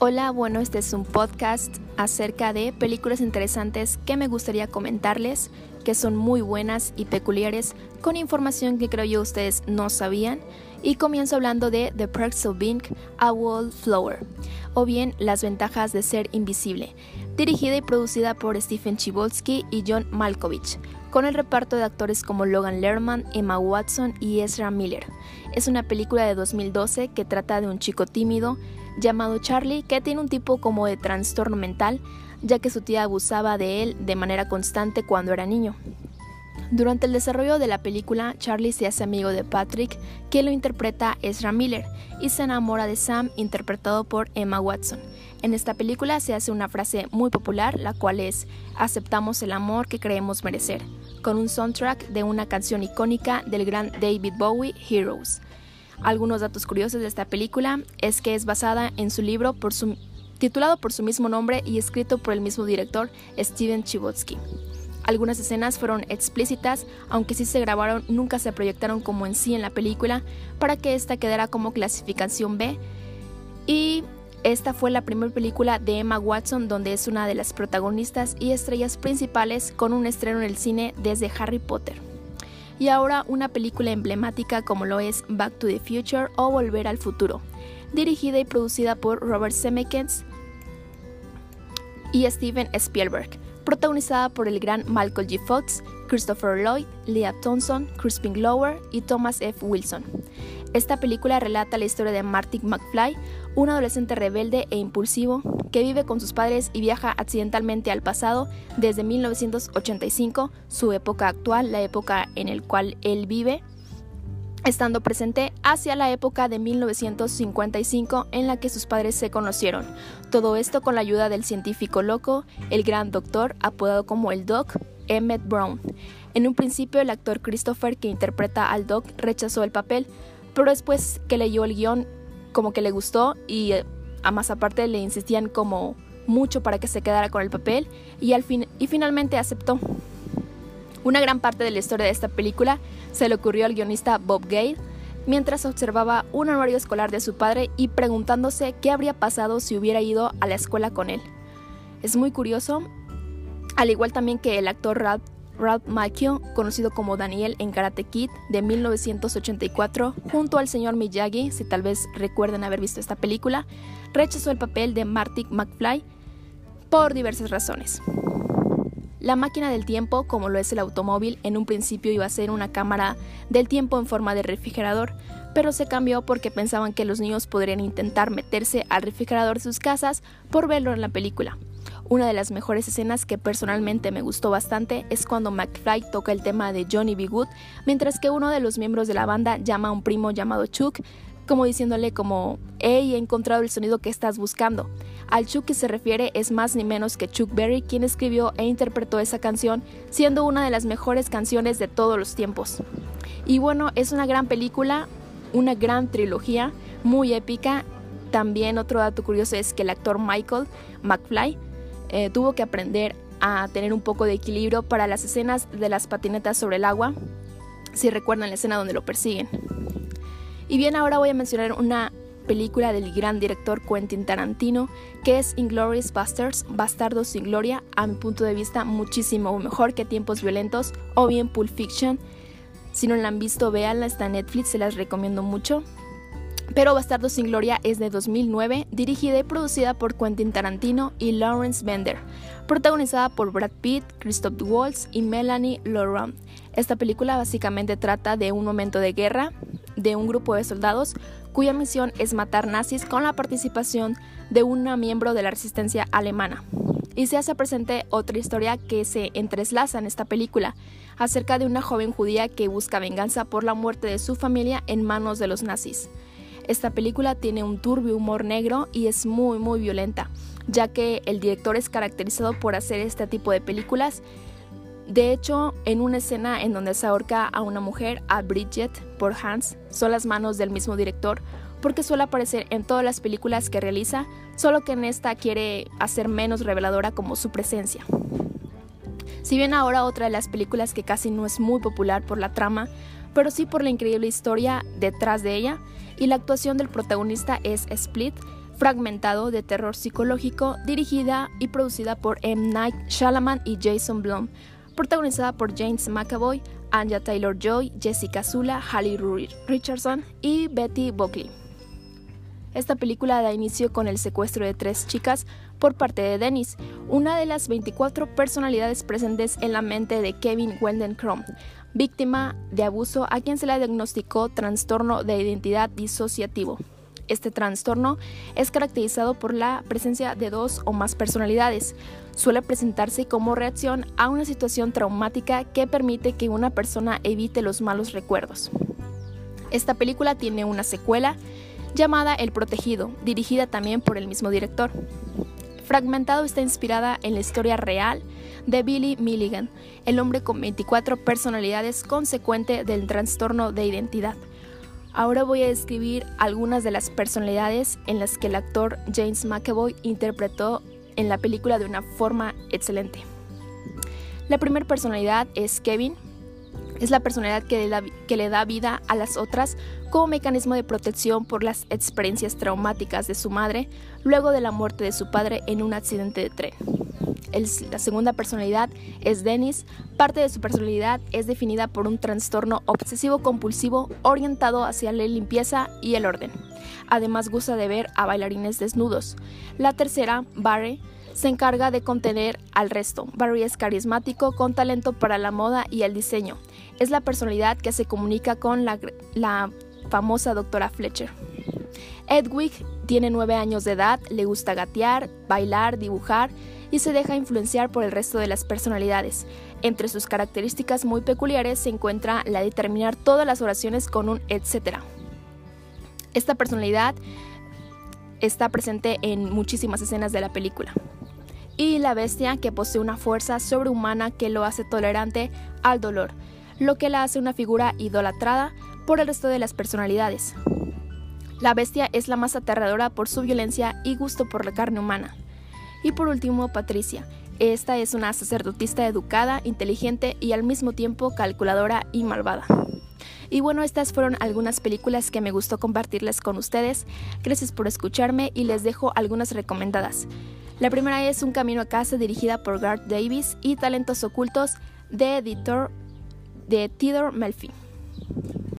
Hola, bueno, este es un podcast acerca de películas interesantes que me gustaría comentarles, que son muy buenas y peculiares, con información que creo yo ustedes no sabían. Y comienzo hablando de The Perks of Being a Wallflower, o bien Las ventajas de ser invisible, dirigida y producida por Stephen Chibolsky y John Malkovich, con el reparto de actores como Logan Lerman, Emma Watson y Ezra Miller. Es una película de 2012 que trata de un chico tímido llamado Charlie que tiene un tipo como de trastorno mental, ya que su tía abusaba de él de manera constante cuando era niño. Durante el desarrollo de la película, Charlie se hace amigo de Patrick, que lo interpreta Ezra Miller, y se enamora de Sam, interpretado por Emma Watson. En esta película se hace una frase muy popular, la cual es aceptamos el amor que creemos merecer, con un soundtrack de una canción icónica del gran David Bowie, Heroes. Algunos datos curiosos de esta película es que es basada en su libro titulado por su mismo nombre y escrito por el mismo director Steven Chbosky. Algunas escenas fueron explícitas, aunque sí se grabaron, nunca se proyectaron como en sí en la película, para que esta quedara como clasificación B. Y esta fue la primera película de Emma Watson donde es una de las protagonistas y estrellas principales con un estreno en el cine desde Harry Potter y ahora una película emblemática como lo es Back to the Future o Volver al Futuro, dirigida y producida por Robert Zemeckis y Steven Spielberg, protagonizada por el gran Michael G. Fox, Christopher Lloyd, Leah Thompson, Crispin Glover y Thomas F. Wilson. Esta película relata la historia de Marty McFly, un adolescente rebelde e impulsivo que vive con sus padres y viaja accidentalmente al pasado desde 1985, su época actual, la época en la cual él vive, estando presente hacia la época de 1955 en la que sus padres se conocieron. Todo esto con la ayuda del científico loco, el gran doctor, apodado como el Doc, Emmett Brown. En un principio el actor Christopher que interpreta al Doc rechazó el papel, pero después que leyó el guion como que le gustó y eh, a más aparte le insistían como mucho para que se quedara con el papel y, al fin, y finalmente aceptó. Una gran parte de la historia de esta película se le ocurrió al guionista Bob Gale mientras observaba un anuario escolar de su padre y preguntándose qué habría pasado si hubiera ido a la escuela con él. Es muy curioso, al igual también que el actor Ralph Ralph Macchio, conocido como Daniel en Karate Kid de 1984, junto al señor Miyagi, si tal vez recuerden haber visto esta película, rechazó el papel de Marty McFly por diversas razones. La máquina del tiempo, como lo es el automóvil, en un principio iba a ser una cámara del tiempo en forma de refrigerador, pero se cambió porque pensaban que los niños podrían intentar meterse al refrigerador de sus casas por verlo en la película. Una de las mejores escenas que personalmente me gustó bastante es cuando McFly toca el tema de Johnny B. Good, mientras que uno de los miembros de la banda llama a un primo llamado Chuck, como diciéndole como, hey, he encontrado el sonido que estás buscando. Al Chuck que se refiere es más ni menos que Chuck Berry quien escribió e interpretó esa canción, siendo una de las mejores canciones de todos los tiempos. Y bueno, es una gran película, una gran trilogía, muy épica. También otro dato curioso es que el actor Michael McFly eh, tuvo que aprender a tener un poco de equilibrio para las escenas de las patinetas sobre el agua, si recuerdan la escena donde lo persiguen. Y bien, ahora voy a mencionar una película del gran director Quentin Tarantino, que es Inglorious Bastards, Bastardos sin Gloria, a mi punto de vista muchísimo mejor que Tiempos Violentos o bien Pulp Fiction. Si no la han visto, véanla, está en Netflix, se las recomiendo mucho. Pero Bastardo sin Gloria es de 2009, dirigida y producida por Quentin Tarantino y Lawrence Bender, protagonizada por Brad Pitt, Christoph Waltz y Melanie Laurent. Esta película básicamente trata de un momento de guerra de un grupo de soldados cuya misión es matar nazis con la participación de una miembro de la resistencia alemana. Y se hace presente otra historia que se entrelaza en esta película, acerca de una joven judía que busca venganza por la muerte de su familia en manos de los nazis. Esta película tiene un turbio humor negro y es muy muy violenta, ya que el director es caracterizado por hacer este tipo de películas. De hecho, en una escena en donde se ahorca a una mujer, a Bridget, por Hans, son las manos del mismo director, porque suele aparecer en todas las películas que realiza, solo que en esta quiere hacer menos reveladora como su presencia. Si bien ahora otra de las películas que casi no es muy popular por la trama, pero sí por la increíble historia detrás de ella, y la actuación del protagonista es Split, Fragmentado de terror psicológico, dirigida y producida por M. Night Shyamalan y Jason Blum, protagonizada por James McAvoy, Anya Taylor-Joy, Jessica Zula, Halle Richardson y Betty Buckley. Esta película da inicio con el secuestro de tres chicas por parte de Dennis, una de las 24 personalidades presentes en la mente de Kevin Wendencrom, víctima de abuso a quien se le diagnosticó trastorno de identidad disociativo. Este trastorno es caracterizado por la presencia de dos o más personalidades. Suele presentarse como reacción a una situación traumática que permite que una persona evite los malos recuerdos. Esta película tiene una secuela llamada El Protegido, dirigida también por el mismo director. Fragmentado está inspirada en la historia real de Billy Milligan, el hombre con 24 personalidades consecuente del trastorno de identidad. Ahora voy a describir algunas de las personalidades en las que el actor James McAvoy interpretó en la película de una forma excelente. La primera personalidad es Kevin, es la personalidad que le, da, que le da vida a las otras como mecanismo de protección por las experiencias traumáticas de su madre luego de la muerte de su padre en un accidente de tren. la segunda personalidad es Dennis. Parte de su personalidad es definida por un trastorno obsesivo-compulsivo orientado hacia la limpieza y el orden. Además gusta de ver a bailarines desnudos. La tercera, Barry, se encarga de contener al resto. Barry es carismático, con talento para la moda y el diseño. Es la personalidad que se comunica con la, famosa doctora Fletcher. Edwig tiene nueve años de edad, le gusta gatear, bailar, dibujar y se deja influenciar por el resto de las personalidades. Entre sus características muy peculiares se encuentra la de terminar todas las oraciones con un etcétera. Esta personalidad está presente en muchísimas escenas de la película y la bestia que posee una fuerza sobrehumana que lo hace tolerante al dolor, lo que la hace una figura idolatrada por el resto de las personalidades. La bestia es la más aterradora por su violencia y gusto por la carne humana. Y por último, Patricia. Esta es una sacerdotista educada, inteligente y al mismo tiempo calculadora y malvada. Y bueno, estas fueron algunas películas que me gustó compartirles con ustedes. Gracias por escucharme y les dejo algunas recomendadas. La primera es Un Camino a Casa dirigida por Garth Davis y Talentos Ocultos de editor de Theodore Melfi.